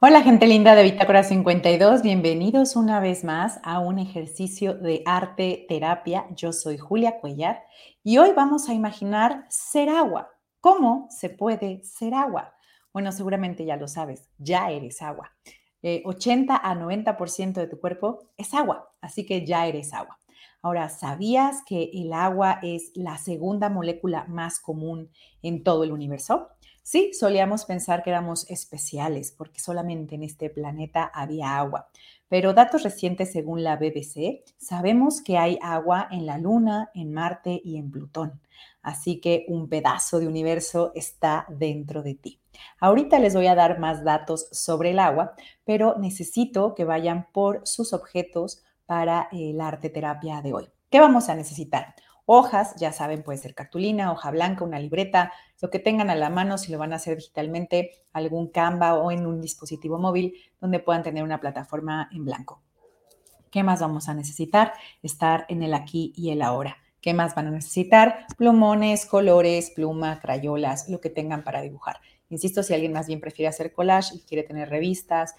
Hola gente linda de Bitácora 52, bienvenidos una vez más a un ejercicio de arte terapia. Yo soy Julia Cuellar y hoy vamos a imaginar ser agua. ¿Cómo se puede ser agua? Bueno, seguramente ya lo sabes, ya eres agua. 80 eh, a 90% de tu cuerpo es agua, así que ya eres agua. Ahora, ¿sabías que el agua es la segunda molécula más común en todo el universo? Sí, solíamos pensar que éramos especiales porque solamente en este planeta había agua, pero datos recientes según la BBC, sabemos que hay agua en la Luna, en Marte y en Plutón. Así que un pedazo de universo está dentro de ti. Ahorita les voy a dar más datos sobre el agua, pero necesito que vayan por sus objetos para la arte terapia de hoy. ¿Qué vamos a necesitar? Hojas, ya saben, puede ser cartulina, hoja blanca, una libreta, lo que tengan a la mano, si lo van a hacer digitalmente, algún Canva o en un dispositivo móvil donde puedan tener una plataforma en blanco. ¿Qué más vamos a necesitar? Estar en el aquí y el ahora. ¿Qué más van a necesitar? Plumones, colores, pluma, crayolas, lo que tengan para dibujar. Insisto, si alguien más bien prefiere hacer collage y quiere tener revistas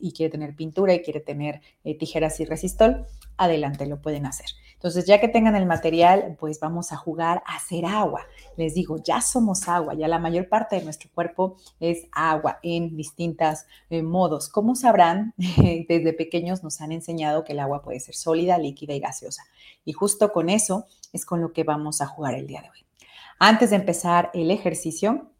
y quiere tener pintura y quiere tener eh, tijeras y resistol, adelante, lo pueden hacer. Entonces, ya que tengan el material, pues vamos a jugar a hacer agua. Les digo, ya somos agua, ya la mayor parte de nuestro cuerpo es agua en distintos eh, modos. Como sabrán, desde pequeños nos han enseñado que el agua puede ser sólida, líquida y gaseosa. Y justo con eso es con lo que vamos a jugar el día de hoy. Antes de empezar el ejercicio,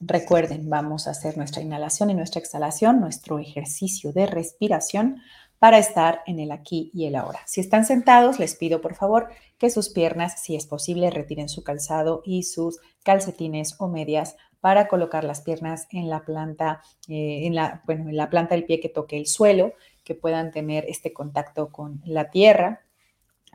Recuerden, vamos a hacer nuestra inhalación y nuestra exhalación, nuestro ejercicio de respiración para estar en el aquí y el ahora. Si están sentados, les pido por favor que sus piernas, si es posible, retiren su calzado y sus calcetines o medias para colocar las piernas en la planta, eh, en la, bueno, en la planta del pie que toque el suelo, que puedan tener este contacto con la tierra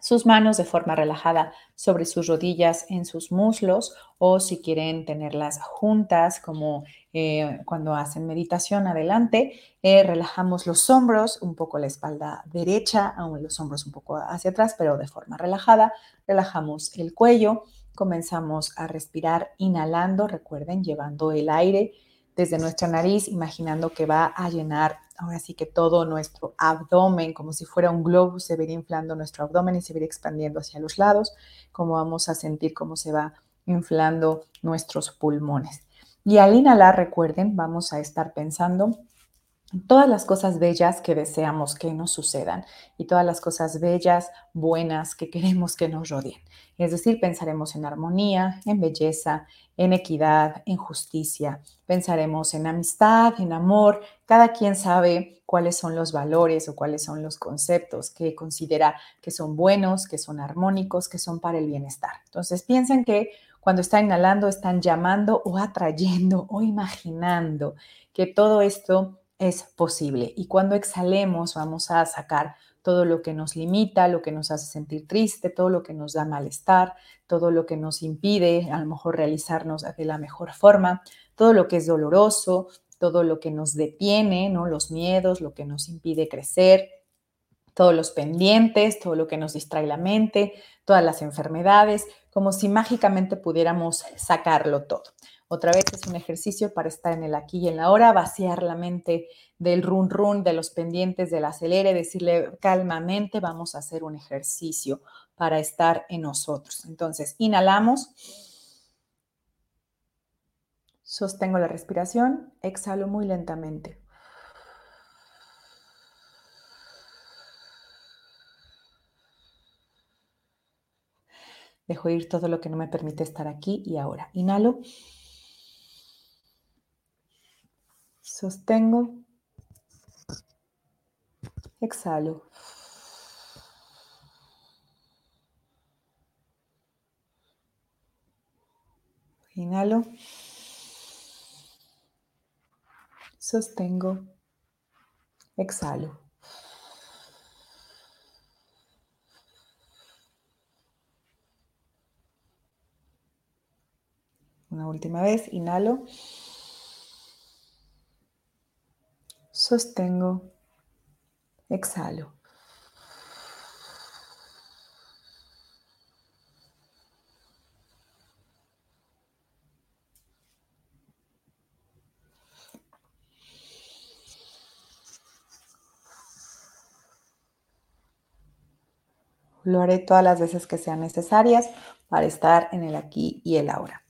sus manos de forma relajada sobre sus rodillas en sus muslos o si quieren tenerlas juntas como eh, cuando hacen meditación adelante, eh, relajamos los hombros, un poco la espalda derecha, aún los hombros un poco hacia atrás, pero de forma relajada, relajamos el cuello, comenzamos a respirar inhalando, recuerden, llevando el aire desde nuestra nariz, imaginando que va a llenar ahora sí que todo nuestro abdomen, como si fuera un globo, se va inflando nuestro abdomen y se va expandiendo hacia los lados, como vamos a sentir cómo se va inflando nuestros pulmones. Y al inhalar, recuerden, vamos a estar pensando todas las cosas bellas que deseamos que nos sucedan y todas las cosas bellas, buenas que queremos que nos rodeen. Es decir, pensaremos en armonía, en belleza, en equidad, en justicia. Pensaremos en amistad, en amor. Cada quien sabe cuáles son los valores o cuáles son los conceptos que considera que son buenos, que son armónicos, que son para el bienestar. Entonces piensen que cuando están inhalando están llamando o atrayendo o imaginando que todo esto es posible. Y cuando exhalemos vamos a sacar todo lo que nos limita, lo que nos hace sentir triste, todo lo que nos da malestar, todo lo que nos impide a lo mejor realizarnos de la mejor forma, todo lo que es doloroso, todo lo que nos detiene, ¿no? Los miedos, lo que nos impide crecer, todos los pendientes, todo lo que nos distrae la mente, todas las enfermedades, como si mágicamente pudiéramos sacarlo todo. Otra vez es un ejercicio para estar en el aquí y en la hora, vaciar la mente del run run, de los pendientes, del acelere, decirle calmamente, vamos a hacer un ejercicio para estar en nosotros. Entonces, inhalamos, sostengo la respiración, exhalo muy lentamente. Dejo ir todo lo que no me permite estar aquí y ahora. Inhalo. Sostengo. Exhalo. Inhalo. Sostengo. Exhalo. Una última vez, inhalo. sostengo, exhalo. Lo haré todas las veces que sean necesarias para estar en el aquí y el ahora.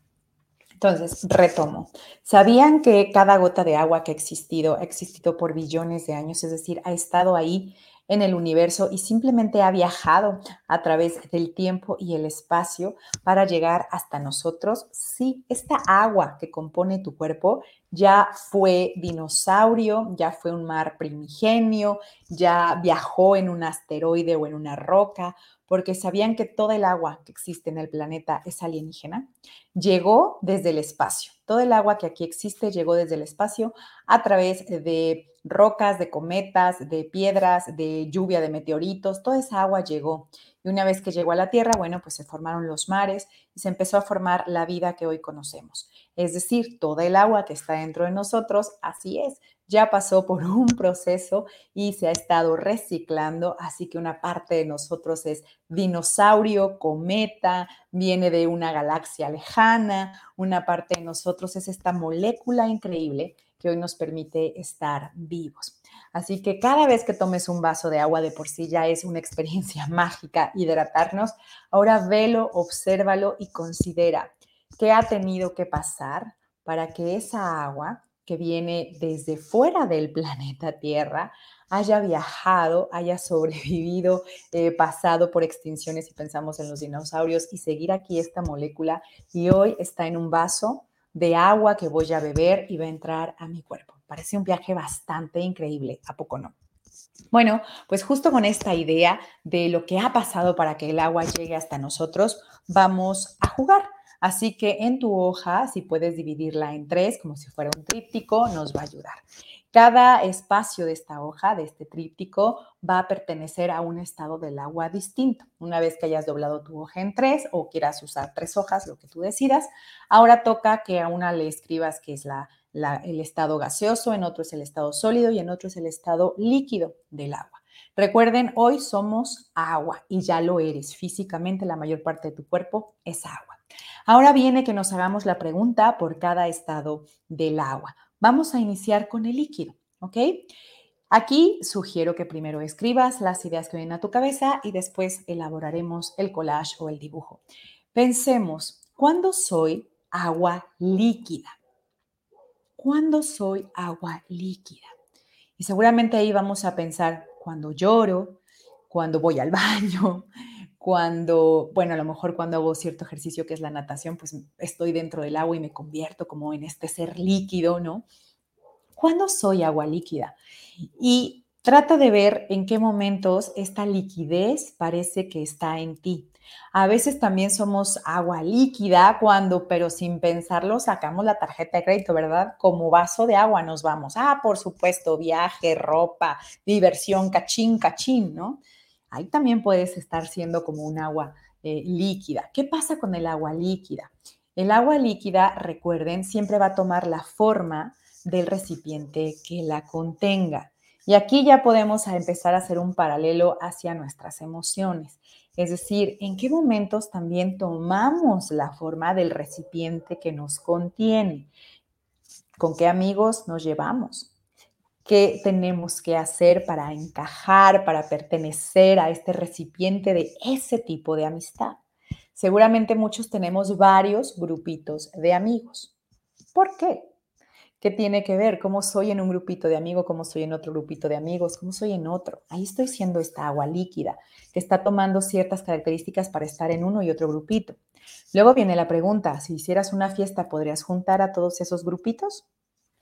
Entonces, retomo. ¿Sabían que cada gota de agua que ha existido ha existido por billones de años? Es decir, ha estado ahí en el universo y simplemente ha viajado a través del tiempo y el espacio para llegar hasta nosotros. Sí, esta agua que compone tu cuerpo ya fue dinosaurio, ya fue un mar primigenio, ya viajó en un asteroide o en una roca, porque sabían que toda el agua que existe en el planeta es alienígena, llegó desde el espacio. Todo el agua que aquí existe llegó desde el espacio a través de rocas, de cometas, de piedras, de lluvia de meteoritos, toda esa agua llegó. Y una vez que llegó a la Tierra, bueno, pues se formaron los mares y se empezó a formar la vida que hoy conocemos. Es decir, toda el agua que está dentro de nosotros, así es, ya pasó por un proceso y se ha estado reciclando, así que una parte de nosotros es dinosaurio, cometa, viene de una galaxia lejana, una parte de nosotros es esta molécula increíble que hoy nos permite estar vivos. Así que cada vez que tomes un vaso de agua de por sí ya es una experiencia mágica hidratarnos. Ahora velo, obsérvalo y considera qué ha tenido que pasar para que esa agua que viene desde fuera del planeta Tierra haya viajado, haya sobrevivido, eh, pasado por extinciones y pensamos en los dinosaurios y seguir aquí esta molécula y hoy está en un vaso de agua que voy a beber y va a entrar a mi cuerpo. Parece un viaje bastante increíble, ¿a poco no? Bueno, pues justo con esta idea de lo que ha pasado para que el agua llegue hasta nosotros, vamos a jugar. Así que en tu hoja, si puedes dividirla en tres, como si fuera un tríptico, nos va a ayudar. Cada espacio de esta hoja, de este tríptico, va a pertenecer a un estado del agua distinto. Una vez que hayas doblado tu hoja en tres o quieras usar tres hojas, lo que tú decidas, ahora toca que a una le escribas que es el estado gaseoso, en otro es el estado sólido y en otro es el estado líquido del agua. Recuerden, hoy somos agua y ya lo eres. Físicamente la mayor parte de tu cuerpo es agua. Ahora viene que nos hagamos la pregunta por cada estado del agua. Vamos a iniciar con el líquido, ¿ok? Aquí sugiero que primero escribas las ideas que vienen a tu cabeza y después elaboraremos el collage o el dibujo. Pensemos, ¿cuándo soy agua líquida? ¿Cuándo soy agua líquida? Y seguramente ahí vamos a pensar cuando lloro, cuando voy al baño, cuando, bueno, a lo mejor cuando hago cierto ejercicio que es la natación, pues estoy dentro del agua y me convierto como en este ser líquido, ¿no? ¿Cuándo soy agua líquida? Y trata de ver en qué momentos esta liquidez parece que está en ti. A veces también somos agua líquida cuando, pero sin pensarlo, sacamos la tarjeta de crédito, ¿verdad? Como vaso de agua nos vamos. Ah, por supuesto, viaje, ropa, diversión, cachín, cachín, ¿no? Ahí también puedes estar siendo como un agua eh, líquida. ¿Qué pasa con el agua líquida? El agua líquida, recuerden, siempre va a tomar la forma del recipiente que la contenga. Y aquí ya podemos empezar a hacer un paralelo hacia nuestras emociones. Es decir, en qué momentos también tomamos la forma del recipiente que nos contiene. ¿Con qué amigos nos llevamos? Qué tenemos que hacer para encajar, para pertenecer a este recipiente de ese tipo de amistad. Seguramente muchos tenemos varios grupitos de amigos. ¿Por qué? ¿Qué tiene que ver? ¿Cómo soy en un grupito de amigos? ¿Cómo soy en otro grupito de amigos? ¿Cómo soy en otro? Ahí estoy siendo esta agua líquida que está tomando ciertas características para estar en uno y otro grupito. Luego viene la pregunta, si hicieras una fiesta, ¿podrías juntar a todos esos grupitos?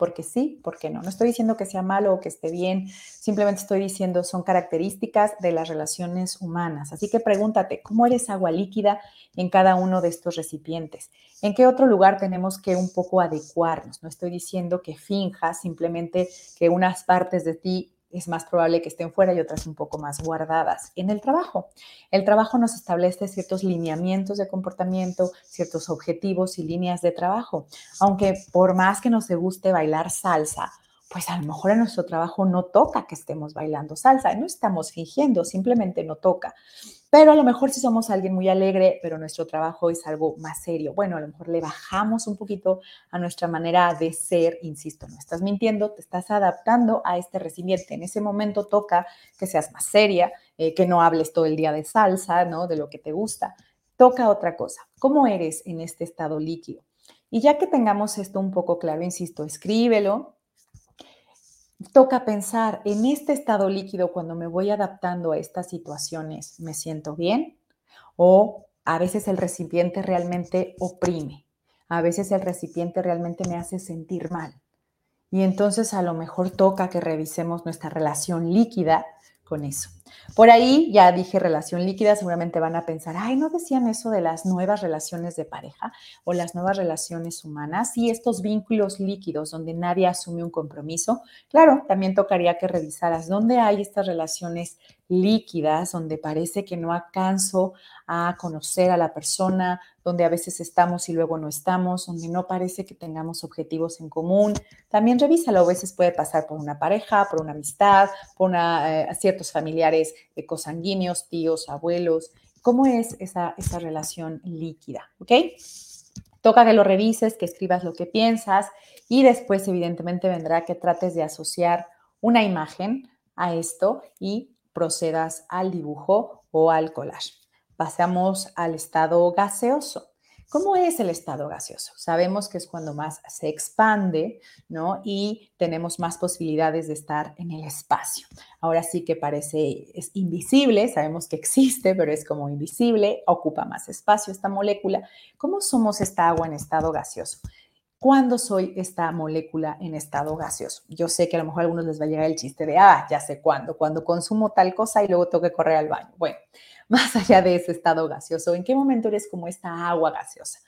Porque sí, porque no. No estoy diciendo que sea malo o que esté bien, simplemente estoy diciendo son características de las relaciones humanas. Así que pregúntate, ¿cómo eres agua líquida en cada uno de estos recipientes? ¿En qué otro lugar tenemos que un poco adecuarnos? No estoy diciendo que finjas, simplemente que unas partes de ti es más probable que estén fuera y otras un poco más guardadas. En el trabajo, el trabajo nos establece ciertos lineamientos de comportamiento, ciertos objetivos y líneas de trabajo. Aunque por más que nos guste bailar salsa, pues a lo mejor en nuestro trabajo no toca que estemos bailando salsa, no estamos fingiendo, simplemente no toca. Pero a lo mejor si somos alguien muy alegre, pero nuestro trabajo es algo más serio, bueno, a lo mejor le bajamos un poquito a nuestra manera de ser, insisto, no estás mintiendo, te estás adaptando a este recipiente. En ese momento toca que seas más seria, eh, que no hables todo el día de salsa, ¿no? De lo que te gusta. Toca otra cosa. ¿Cómo eres en este estado líquido? Y ya que tengamos esto un poco claro, insisto, escríbelo, toca pensar en este estado líquido cuando me voy adaptando a estas situaciones, ¿me siento bien? O a veces el recipiente realmente oprime, a veces el recipiente realmente me hace sentir mal. Y entonces a lo mejor toca que revisemos nuestra relación líquida con eso. Por ahí ya dije relación líquida, seguramente van a pensar, ay, ¿no decían eso de las nuevas relaciones de pareja o las nuevas relaciones humanas? Y estos vínculos líquidos donde nadie asume un compromiso. Claro, también tocaría que revisaras dónde hay estas relaciones líquidas, donde parece que no alcanzo a conocer a la persona, donde a veces estamos y luego no estamos, donde no parece que tengamos objetivos en común. También revísalo, a veces puede pasar por una pareja, por una amistad, por una, eh, ciertos familiares de cosanguíneos, tíos, abuelos. ¿Cómo es esa, esa relación líquida? ¿Ok? Toca que lo revises, que escribas lo que piensas y después evidentemente vendrá que trates de asociar una imagen a esto y procedas al dibujo o al collage. Pasamos al estado gaseoso. ¿Cómo es el estado gaseoso? Sabemos que es cuando más se expande, ¿no? Y tenemos más posibilidades de estar en el espacio. Ahora sí que parece, es invisible, sabemos que existe, pero es como invisible, ocupa más espacio esta molécula. ¿Cómo somos esta agua en estado gaseoso? ¿Cuándo soy esta molécula en estado gaseoso? Yo sé que a lo mejor a algunos les va a llegar el chiste de, ah, ya sé cuándo, cuando consumo tal cosa y luego tengo que correr al baño. Bueno, más allá de ese estado gaseoso, ¿en qué momento eres como esta agua gaseosa?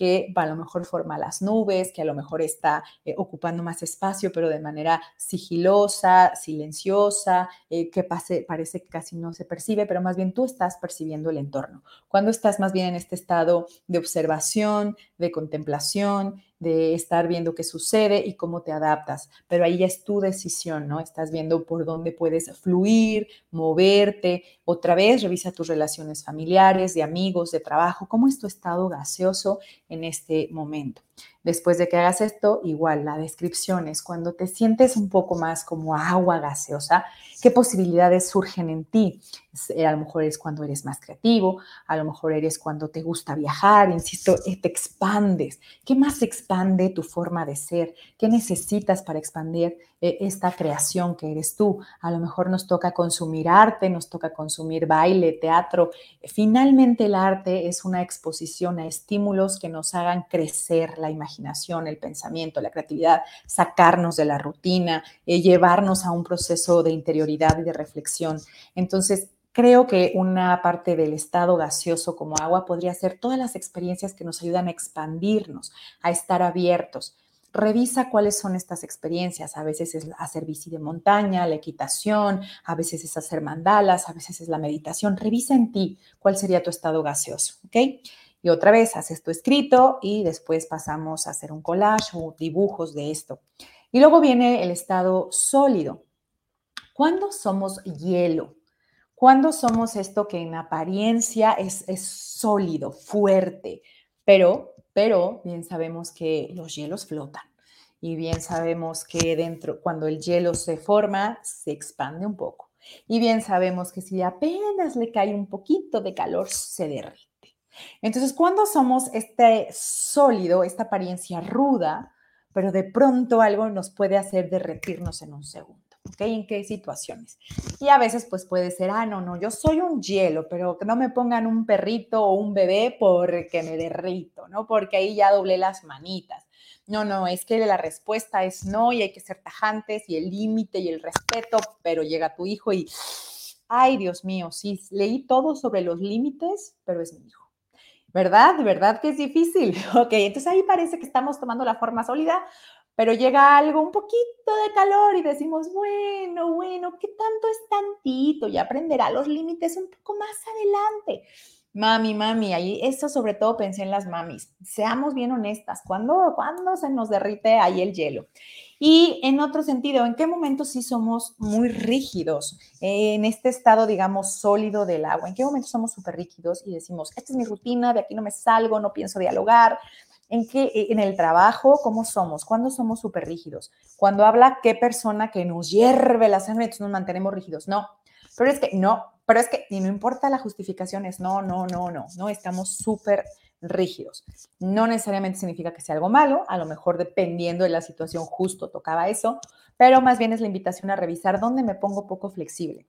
que a lo mejor forma las nubes, que a lo mejor está eh, ocupando más espacio, pero de manera sigilosa, silenciosa, eh, que parece que casi no se percibe, pero más bien tú estás percibiendo el entorno. Cuando estás más bien en este estado de observación, de contemplación, de estar viendo qué sucede y cómo te adaptas. Pero ahí ya es tu decisión, ¿no? Estás viendo por dónde puedes fluir, moverte. Otra vez, revisa tus relaciones familiares, de amigos, de trabajo, cómo es tu estado gaseoso en este momento. Después de que hagas esto, igual la descripción es cuando te sientes un poco más como agua gaseosa, qué posibilidades surgen en ti. Eh, a lo mejor es cuando eres más creativo, a lo mejor eres cuando te gusta viajar, insisto, eh, te expandes. ¿Qué más expande tu forma de ser? ¿Qué necesitas para expandir eh, esta creación que eres tú? A lo mejor nos toca consumir arte, nos toca consumir baile, teatro. Finalmente el arte es una exposición a estímulos que nos hagan crecer la imaginación el pensamiento, la creatividad, sacarnos de la rutina, eh, llevarnos a un proceso de interioridad y de reflexión. Entonces, creo que una parte del estado gaseoso como agua podría ser todas las experiencias que nos ayudan a expandirnos, a estar abiertos. Revisa cuáles son estas experiencias. A veces es hacer bici de montaña, la equitación, a veces es hacer mandalas, a veces es la meditación. Revisa en ti cuál sería tu estado gaseoso, ¿ok? Y otra vez haces tu escrito y después pasamos a hacer un collage o dibujos de esto. Y luego viene el estado sólido. ¿Cuándo somos hielo? ¿Cuándo somos esto que en apariencia es, es sólido, fuerte? Pero, pero bien sabemos que los hielos flotan. Y bien sabemos que dentro, cuando el hielo se forma, se expande un poco. Y bien sabemos que si apenas le cae un poquito de calor, se derrite. Entonces, cuando somos este sólido, esta apariencia ruda, pero de pronto algo nos puede hacer derretirnos en un segundo. ¿Ok? ¿En qué situaciones? Y a veces pues puede ser, ah, no, no, yo soy un hielo, pero que no me pongan un perrito o un bebé porque me derrito, ¿no? Porque ahí ya doblé las manitas. No, no, es que la respuesta es no y hay que ser tajantes y el límite y el respeto, pero llega tu hijo y, ay, Dios mío, sí, leí todo sobre los límites, pero es mi hijo. ¿Verdad? Verdad que es difícil. Ok, entonces ahí parece que estamos tomando la forma sólida, pero llega algo, un poquito de calor y decimos, bueno, bueno, ¿qué tanto es tantito? Y aprenderá los límites un poco más adelante. Mami, mami, ahí eso sobre todo pensé en las mamis. Seamos bien honestas, ¿cuándo, ¿cuándo se nos derrite ahí el hielo? Y en otro sentido, ¿en qué momento sí somos muy rígidos en este estado, digamos, sólido del agua? ¿En qué momento somos súper rígidos y decimos, esta es mi rutina, de aquí no me salgo, no pienso dialogar? ¿En qué, en el trabajo, cómo somos? ¿Cuándo somos súper rígidos? Cuando habla qué persona que nos hierve la sangre, entonces nos mantenemos rígidos. No, pero es que no, pero es que, y no importa la justificación, es no, no, no, no, no, estamos súper rígidos. No necesariamente significa que sea algo malo, a lo mejor dependiendo de la situación justo tocaba eso, pero más bien es la invitación a revisar dónde me pongo poco flexible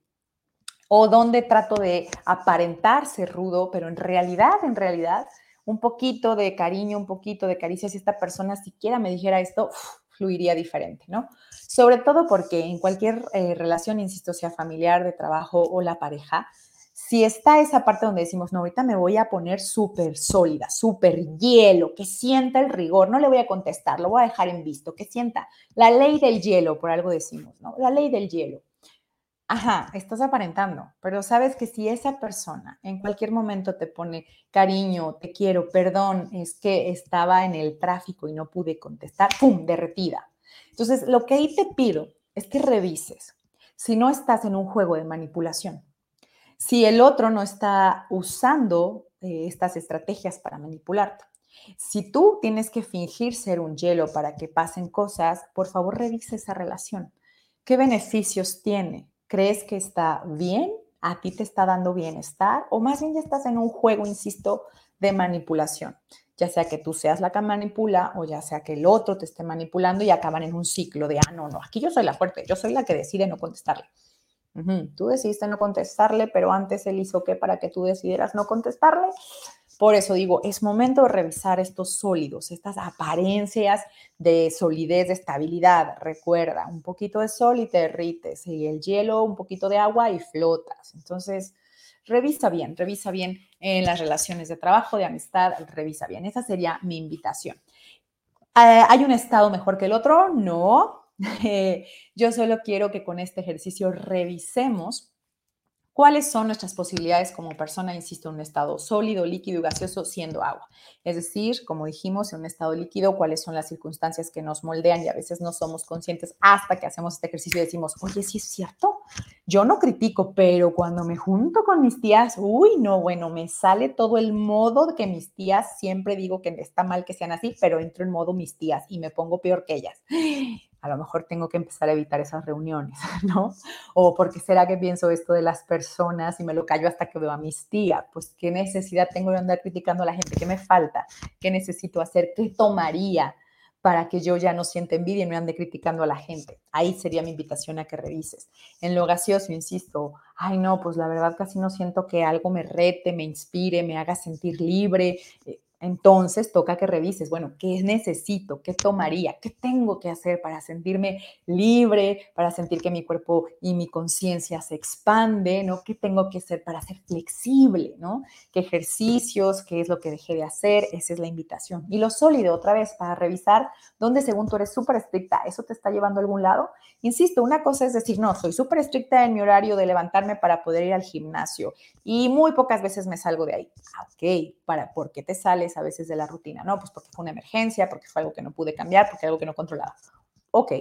o dónde trato de aparentar ser rudo, pero en realidad, en realidad, un poquito de cariño, un poquito de caricia, si esta persona siquiera me dijera esto, fluiría diferente, ¿no? Sobre todo porque en cualquier eh, relación, insisto, sea familiar, de trabajo o la pareja, si está esa parte donde decimos, no, ahorita me voy a poner súper sólida, súper hielo, que sienta el rigor, no le voy a contestar, lo voy a dejar en visto, que sienta la ley del hielo, por algo decimos, ¿no? La ley del hielo. Ajá, estás aparentando, pero sabes que si esa persona en cualquier momento te pone cariño, te quiero, perdón, es que estaba en el tráfico y no pude contestar, ¡pum!, derretida. Entonces, lo que ahí te pido es que revises si no estás en un juego de manipulación si el otro no está usando eh, estas estrategias para manipularte. Si tú tienes que fingir ser un hielo para que pasen cosas, por favor revise esa relación. ¿Qué beneficios tiene? ¿Crees que está bien? ¿A ti te está dando bienestar? ¿O más bien ya estás en un juego, insisto, de manipulación? Ya sea que tú seas la que manipula o ya sea que el otro te esté manipulando y acaban en un ciclo de, ah, no, no, aquí yo soy la fuerte, yo soy la que decide no contestarle. Tú decidiste no contestarle, pero antes él hizo qué para que tú decidieras no contestarle. Por eso digo, es momento de revisar estos sólidos, estas apariencias de solidez, de estabilidad. Recuerda, un poquito de sol y te derrites, y el hielo, un poquito de agua y flotas. Entonces, revisa bien, revisa bien en las relaciones de trabajo, de amistad, revisa bien. Esa sería mi invitación. Eh, ¿Hay un estado mejor que el otro? No, yo solo quiero que con este ejercicio revisemos ¿Cuáles son nuestras posibilidades como persona, insisto, en un estado sólido, líquido y gaseoso siendo agua? Es decir, como dijimos, en un estado líquido, cuáles son las circunstancias que nos moldean y a veces no somos conscientes hasta que hacemos este ejercicio y decimos, oye, sí es cierto, yo no critico, pero cuando me junto con mis tías, uy, no, bueno, me sale todo el modo que mis tías, siempre digo que está mal que sean así, pero entro en modo mis tías y me pongo peor que ellas a lo mejor tengo que empezar a evitar esas reuniones, ¿no? O porque será que pienso esto de las personas y me lo callo hasta que veo a mis tías. Pues, ¿qué necesidad tengo de andar criticando a la gente? ¿Qué me falta? ¿Qué necesito hacer? ¿Qué tomaría para que yo ya no sienta envidia y no ande criticando a la gente? Ahí sería mi invitación a que revises. En lo gaseoso, insisto, ay no, pues la verdad casi no siento que algo me rete, me inspire, me haga sentir libre. Entonces toca que revises, bueno, ¿qué necesito? ¿Qué tomaría? ¿Qué tengo que hacer para sentirme libre, para sentir que mi cuerpo y mi conciencia se expande, ¿no? ¿Qué tengo que hacer para ser flexible, ¿no? ¿Qué ejercicios? ¿Qué es lo que dejé de hacer? Esa es la invitación. Y lo sólido, otra vez, para revisar dónde según tú eres súper estricta, ¿eso te está llevando a algún lado? Insisto, una cosa es decir, no, soy súper estricta en mi horario de levantarme para poder ir al gimnasio y muy pocas veces me salgo de ahí. Ah, ok, ¿para, ¿por qué te sales? A veces de la rutina, ¿no? Pues porque fue una emergencia, porque fue algo que no pude cambiar, porque algo que no controlaba. Ok,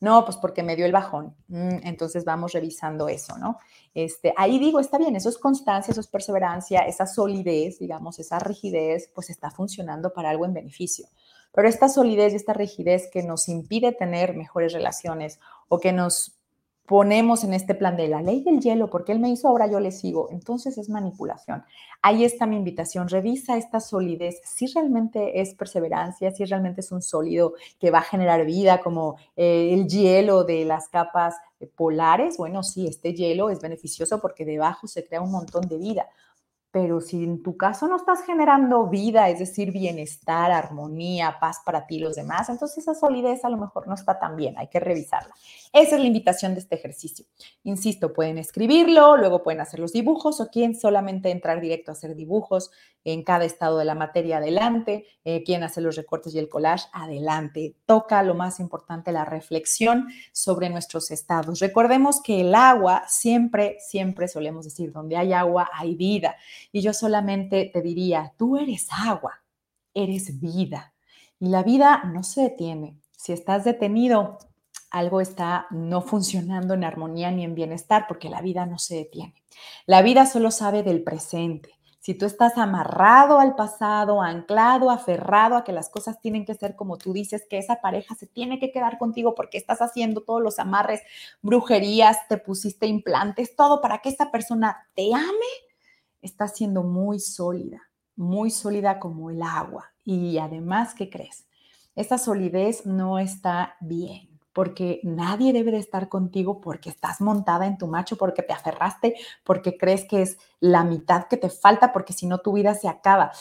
no, pues porque me dio el bajón. Mm, entonces vamos revisando eso, ¿no? Este, ahí digo, está bien, eso es constancia, eso es perseverancia, esa solidez, digamos, esa rigidez, pues está funcionando para algo en beneficio. Pero esta solidez y esta rigidez que nos impide tener mejores relaciones o que nos ponemos en este plan de la ley del hielo, porque él me hizo, ahora yo le sigo. Entonces es manipulación. Ahí está mi invitación. Revisa esta solidez, si realmente es perseverancia, si realmente es un sólido que va a generar vida, como eh, el hielo de las capas polares. Bueno, sí, este hielo es beneficioso porque debajo se crea un montón de vida. Pero si en tu caso no estás generando vida, es decir, bienestar, armonía, paz para ti y los demás, entonces esa solidez a lo mejor no está tan bien, hay que revisarla. Esa es la invitación de este ejercicio. Insisto, pueden escribirlo, luego pueden hacer los dibujos o quieren solamente entrar directo a hacer dibujos en cada estado de la materia, adelante. Eh, quieren hacer los recortes y el collage, adelante. Toca lo más importante, la reflexión sobre nuestros estados. Recordemos que el agua, siempre, siempre solemos decir, donde hay agua hay vida. Y yo solamente te diría, tú eres agua, eres vida. Y la vida no se detiene. Si estás detenido, algo está no funcionando en armonía ni en bienestar porque la vida no se detiene. La vida solo sabe del presente. Si tú estás amarrado al pasado, anclado, aferrado a que las cosas tienen que ser como tú dices, que esa pareja se tiene que quedar contigo porque estás haciendo todos los amarres, brujerías, te pusiste implantes, todo para que esa persona te ame, está siendo muy sólida, muy sólida como el agua. Y además, ¿qué crees? Esa solidez no está bien porque nadie debe de estar contigo porque estás montada en tu macho, porque te aferraste, porque crees que es la mitad que te falta, porque si no tu vida se acaba.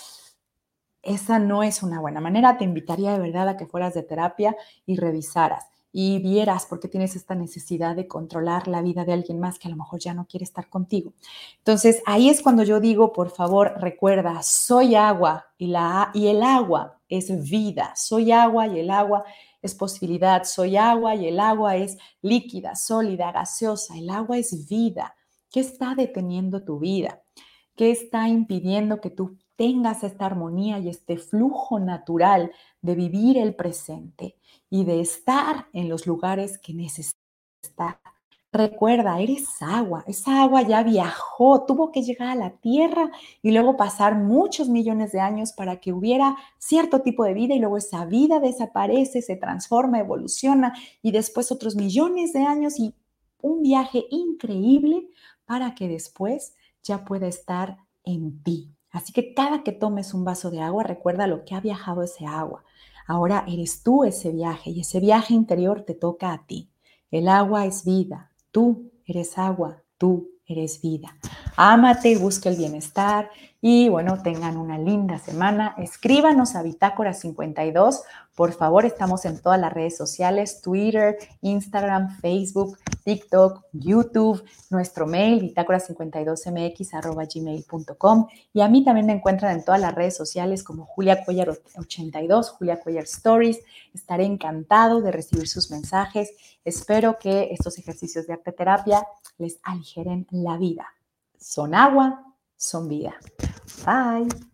Esa no es una buena manera. Te invitaría de verdad a que fueras de terapia y revisaras y vieras por qué tienes esta necesidad de controlar la vida de alguien más que a lo mejor ya no quiere estar contigo. Entonces, ahí es cuando yo digo, por favor, recuerda, soy agua y, la, y el agua es vida, soy agua y el agua es posibilidad, soy agua y el agua es líquida, sólida, gaseosa, el agua es vida. ¿Qué está deteniendo tu vida? ¿Qué está impidiendo que tú tengas esta armonía y este flujo natural de vivir el presente y de estar en los lugares que necesitas estar? Recuerda, eres agua. Esa agua ya viajó, tuvo que llegar a la Tierra y luego pasar muchos millones de años para que hubiera cierto tipo de vida y luego esa vida desaparece, se transforma, evoluciona y después otros millones de años y un viaje increíble para que después ya pueda estar en ti. Así que cada que tomes un vaso de agua, recuerda lo que ha viajado ese agua. Ahora eres tú ese viaje y ese viaje interior te toca a ti. El agua es vida, Tú eres agua, tú eres vida. Ámate, busca el bienestar y bueno, tengan una linda semana. Escríbanos a Bitácora 52. Por favor, estamos en todas las redes sociales, Twitter, Instagram, Facebook, TikTok, YouTube, nuestro mail, bitácora52mx.gmail.com y a mí también me encuentran en todas las redes sociales como Julia Cuellar 82, Julia Cuellar Stories. Estaré encantado de recibir sus mensajes. Espero que estos ejercicios de arte terapia les aligeren la vida. Son agua, son vida. Bye.